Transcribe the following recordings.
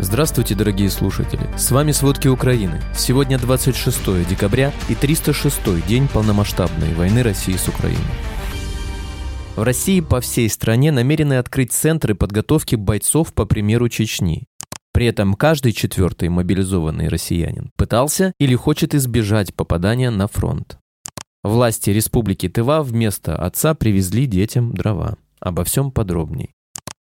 Здравствуйте, дорогие слушатели! С вами «Сводки Украины». Сегодня 26 декабря и 306 день полномасштабной войны России с Украиной. В России по всей стране намерены открыть центры подготовки бойцов по примеру Чечни. При этом каждый четвертый мобилизованный россиянин пытался или хочет избежать попадания на фронт. Власти Республики Тыва вместо отца привезли детям дрова. Обо всем подробней.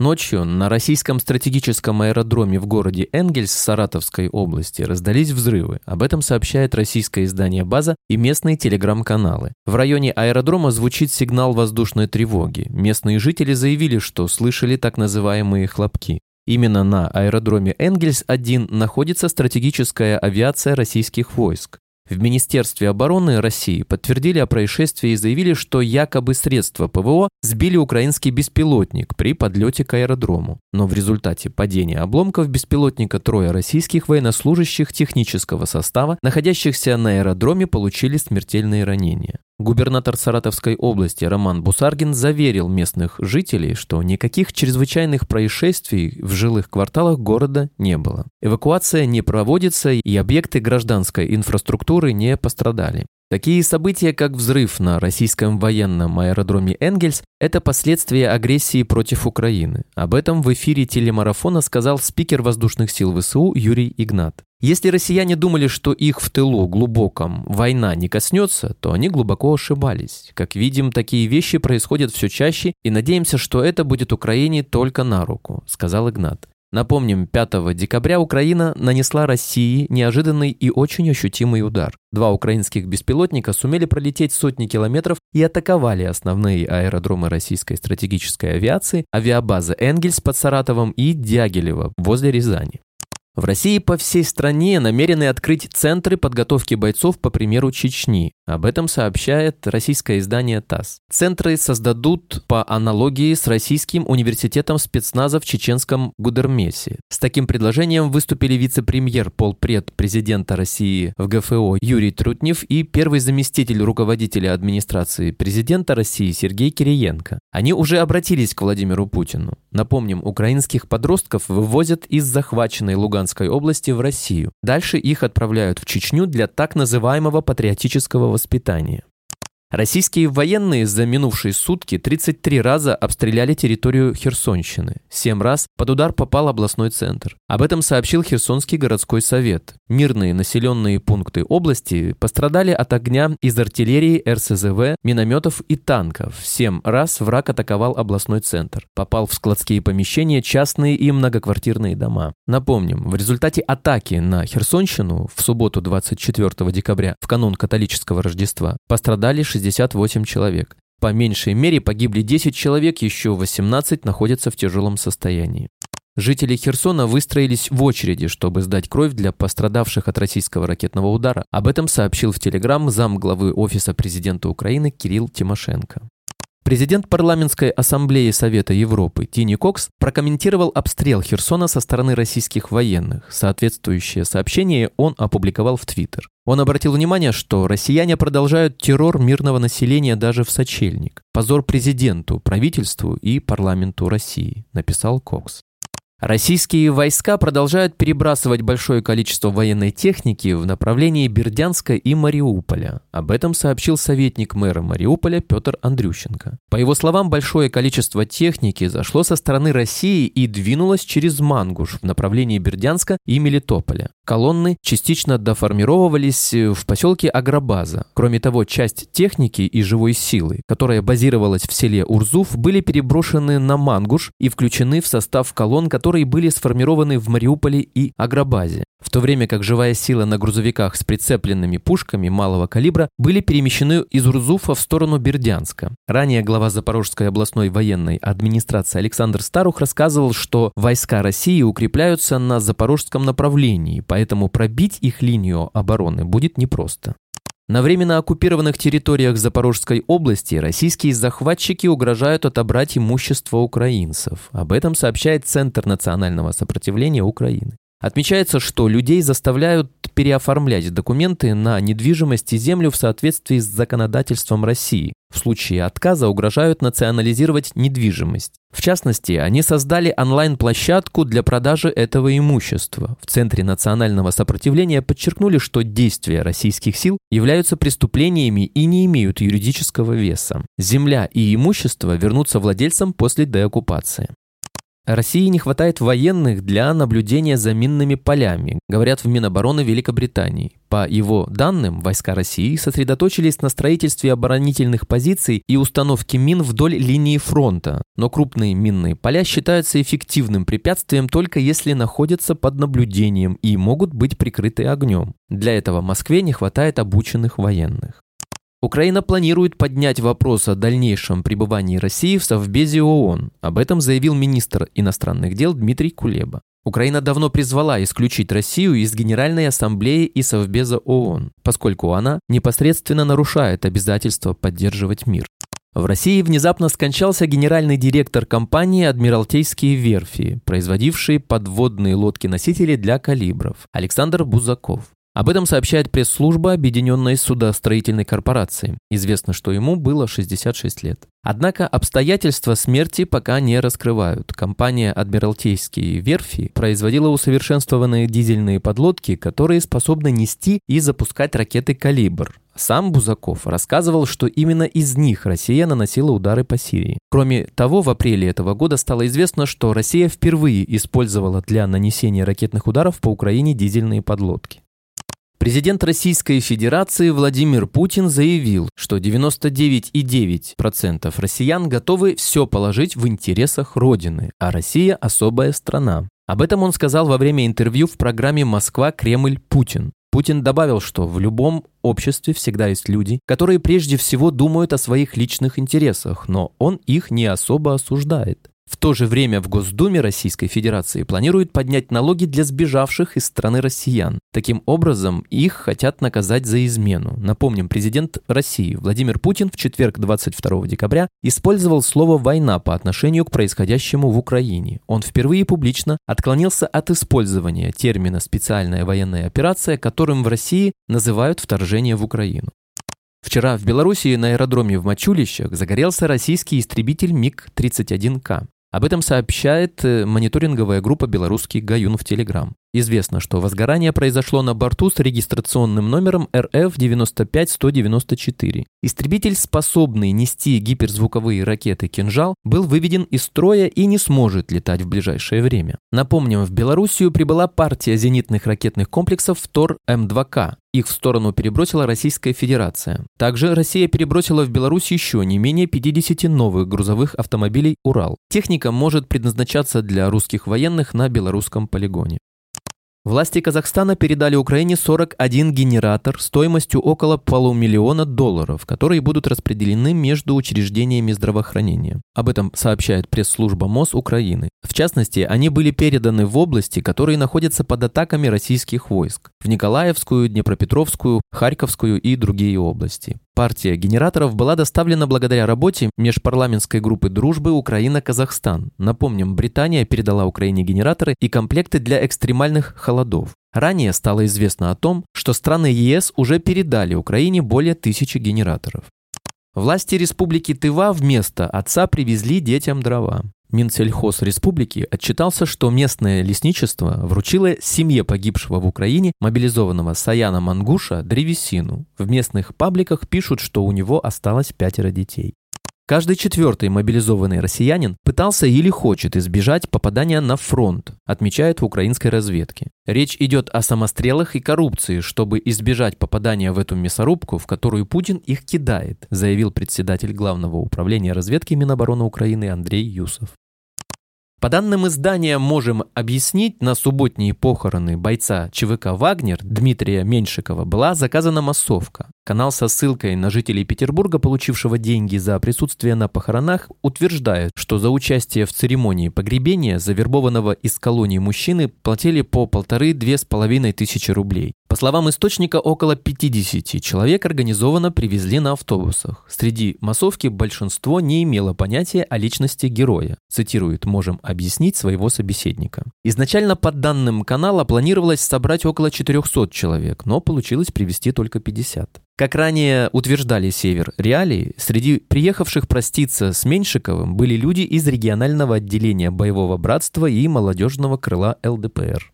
Ночью на российском стратегическом аэродроме в городе Энгельс Саратовской области раздались взрывы. Об этом сообщает российское издание «База» и местные телеграм-каналы. В районе аэродрома звучит сигнал воздушной тревоги. Местные жители заявили, что слышали так называемые хлопки. Именно на аэродроме Энгельс-1 находится стратегическая авиация российских войск. В Министерстве обороны России подтвердили о происшествии и заявили, что якобы средства ПВО сбили украинский беспилотник при подлете к аэродрому. Но в результате падения обломков беспилотника трое российских военнослужащих технического состава, находящихся на аэродроме, получили смертельные ранения. Губернатор Саратовской области Роман Бусаргин заверил местных жителей, что никаких чрезвычайных происшествий в жилых кварталах города не было. Эвакуация не проводится и объекты гражданской инфраструктуры не пострадали. Такие события, как взрыв на российском военном аэродроме Энгельс, это последствия агрессии против Украины. Об этом в эфире телемарафона сказал спикер воздушных сил ВСУ Юрий Игнат. Если россияне думали, что их в тылу глубоком война не коснется, то они глубоко ошибались. Как видим, такие вещи происходят все чаще, и надеемся, что это будет Украине только на руку, сказал Игнат. Напомним, 5 декабря Украина нанесла России неожиданный и очень ощутимый удар. Два украинских беспилотника сумели пролететь сотни километров и атаковали основные аэродромы российской стратегической авиации, авиабазы Энгельс под Саратовом и Дягилево возле Рязани. В России по всей стране намерены открыть центры подготовки бойцов по примеру Чечни. Об этом сообщает российское издание ТАСС. Центры создадут по аналогии с Российским университетом спецназа в чеченском Гудермесе. С таким предложением выступили вице-премьер, полпред президента России в ГФО Юрий Трутнев и первый заместитель руководителя администрации президента России Сергей Кириенко. Они уже обратились к Владимиру Путину. Напомним, украинских подростков вывозят из захваченной Луганской области в Россию. Дальше их отправляют в Чечню для так называемого патриотического воспитания. Российские военные за минувшие сутки 33 раза обстреляли территорию Херсонщины. 7 раз под удар попал областной центр. Об этом сообщил Херсонский городской совет. Мирные населенные пункты области пострадали от огня из артиллерии, РСЗВ, минометов и танков. 7 раз враг атаковал областной центр. Попал в складские помещения, частные и многоквартирные дома. Напомним, в результате атаки на Херсонщину в субботу 24 декабря, в канун католического Рождества, пострадали 60 68 человек. По меньшей мере погибли 10 человек, еще 18 находятся в тяжелом состоянии. Жители Херсона выстроились в очереди, чтобы сдать кровь для пострадавших от российского ракетного удара. Об этом сообщил в Телеграм зам главы Офиса президента Украины Кирилл Тимошенко. Президент парламентской ассамблеи Совета Европы Тини Кокс прокомментировал обстрел Херсона со стороны российских военных. Соответствующее сообщение он опубликовал в Твиттер. Он обратил внимание, что россияне продолжают террор мирного населения даже в сочельник. Позор президенту, правительству и парламенту России, написал Кокс. Российские войска продолжают перебрасывать большое количество военной техники в направлении Бердянска и Мариуполя. Об этом сообщил советник мэра Мариуполя Петр Андрющенко. По его словам, большое количество техники зашло со стороны России и двинулось через Мангуш в направлении Бердянска и Мелитополя. Колонны частично доформировывались в поселке Агробаза. Кроме того, часть техники и живой силы, которая базировалась в селе Урзуф, были переброшены на Мангуш и включены в состав колонн, которые которые были сформированы в Мариуполе и Агробазе, в то время как живая сила на грузовиках с прицепленными пушками малого калибра были перемещены из Урзуфа в сторону Бердянска. Ранее глава Запорожской областной военной администрации Александр Старух рассказывал, что войска России укрепляются на запорожском направлении, поэтому пробить их линию обороны будет непросто. На временно оккупированных территориях Запорожской области российские захватчики угрожают отобрать имущество украинцев. Об этом сообщает Центр национального сопротивления Украины. Отмечается, что людей заставляют переоформлять документы на недвижимость и землю в соответствии с законодательством России. В случае отказа угрожают национализировать недвижимость. В частности, они создали онлайн-площадку для продажи этого имущества. В Центре национального сопротивления подчеркнули, что действия российских сил являются преступлениями и не имеют юридического веса. Земля и имущество вернутся владельцам после деоккупации. России не хватает военных для наблюдения за минными полями, говорят в Минобороны Великобритании. По его данным, войска России сосредоточились на строительстве оборонительных позиций и установке мин вдоль линии фронта, но крупные минные поля считаются эффективным препятствием только если находятся под наблюдением и могут быть прикрыты огнем. Для этого Москве не хватает обученных военных. Украина планирует поднять вопрос о дальнейшем пребывании России в Совбезе ООН. Об этом заявил министр иностранных дел Дмитрий Кулеба. Украина давно призвала исключить Россию из Генеральной Ассамблеи и Совбеза ООН, поскольку она непосредственно нарушает обязательство поддерживать мир. В России внезапно скончался генеральный директор компании «Адмиралтейские верфи», производившие подводные лодки-носители для калибров, Александр Бузаков. Об этом сообщает пресс-служба Объединенной судостроительной корпорации. Известно, что ему было 66 лет. Однако обстоятельства смерти пока не раскрывают. Компания «Адмиралтейские верфи» производила усовершенствованные дизельные подлодки, которые способны нести и запускать ракеты «Калибр». Сам Бузаков рассказывал, что именно из них Россия наносила удары по Сирии. Кроме того, в апреле этого года стало известно, что Россия впервые использовала для нанесения ракетных ударов по Украине дизельные подлодки. Президент Российской Федерации Владимир Путин заявил, что 99,9% россиян готовы все положить в интересах Родины, а Россия – особая страна. Об этом он сказал во время интервью в программе «Москва. Кремль. Путин». Путин добавил, что в любом обществе всегда есть люди, которые прежде всего думают о своих личных интересах, но он их не особо осуждает. В то же время в Госдуме Российской Федерации планируют поднять налоги для сбежавших из страны россиян. Таким образом, их хотят наказать за измену. Напомним, президент России Владимир Путин в четверг 22 декабря использовал слово «война» по отношению к происходящему в Украине. Он впервые публично отклонился от использования термина «специальная военная операция», которым в России называют вторжение в Украину. Вчера в Белоруссии на аэродроме в Мачулищах загорелся российский истребитель МиГ-31К. Об этом сообщает э, мониторинговая группа «Белорусский Гаюн» в Телеграм. Известно, что возгорание произошло на борту с регистрационным номером РФ-95194. Истребитель, способный нести гиперзвуковые ракеты «Кинжал», был выведен из строя и не сможет летать в ближайшее время. Напомним, в Белоруссию прибыла партия зенитных ракетных комплексов «Втор-М2К». Их в сторону перебросила Российская Федерация. Также Россия перебросила в Беларусь еще не менее 50 новых грузовых автомобилей «Урал». Техника может предназначаться для русских военных на белорусском полигоне. Власти Казахстана передали Украине 41 генератор стоимостью около полумиллиона долларов, которые будут распределены между учреждениями здравоохранения. Об этом сообщает пресс-служба МОЗ Украины. В частности, они были переданы в области, которые находятся под атаками российских войск – в Николаевскую, Днепропетровскую, Харьковскую и другие области. Партия генераторов была доставлена благодаря работе межпарламентской группы дружбы Украина-Казахстан. Напомним, Британия передала Украине генераторы и комплекты для экстремальных холодов. Ранее стало известно о том, что страны ЕС уже передали Украине более тысячи генераторов. Власти республики Тыва вместо отца привезли детям дрова. Минсельхоз республики отчитался, что местное лесничество вручило семье погибшего в Украине мобилизованного Саяна Мангуша древесину. В местных пабликах пишут, что у него осталось пятеро детей. Каждый четвертый мобилизованный россиянин пытался или хочет избежать попадания на фронт, отмечают в украинской разведке. Речь идет о самострелах и коррупции, чтобы избежать попадания в эту мясорубку, в которую Путин их кидает, заявил председатель Главного управления разведки Минобороны Украины Андрей Юсов. По данным издания «Можем объяснить», на субботние похороны бойца ЧВК «Вагнер» Дмитрия Меньшикова была заказана массовка. Канал со ссылкой на жителей Петербурга, получившего деньги за присутствие на похоронах, утверждает, что за участие в церемонии погребения завербованного из колонии мужчины платили по полторы-две с половиной тысячи рублей. По словам источника, около 50 человек организованно привезли на автобусах. Среди массовки большинство не имело понятия о личности героя. Цитирует «Можем объяснить своего собеседника». Изначально, по данным канала, планировалось собрать около 400 человек, но получилось привести только 50. Как ранее утверждали Север Реалии, среди приехавших проститься с Меньшиковым были люди из регионального отделения боевого братства и молодежного крыла ЛДПР.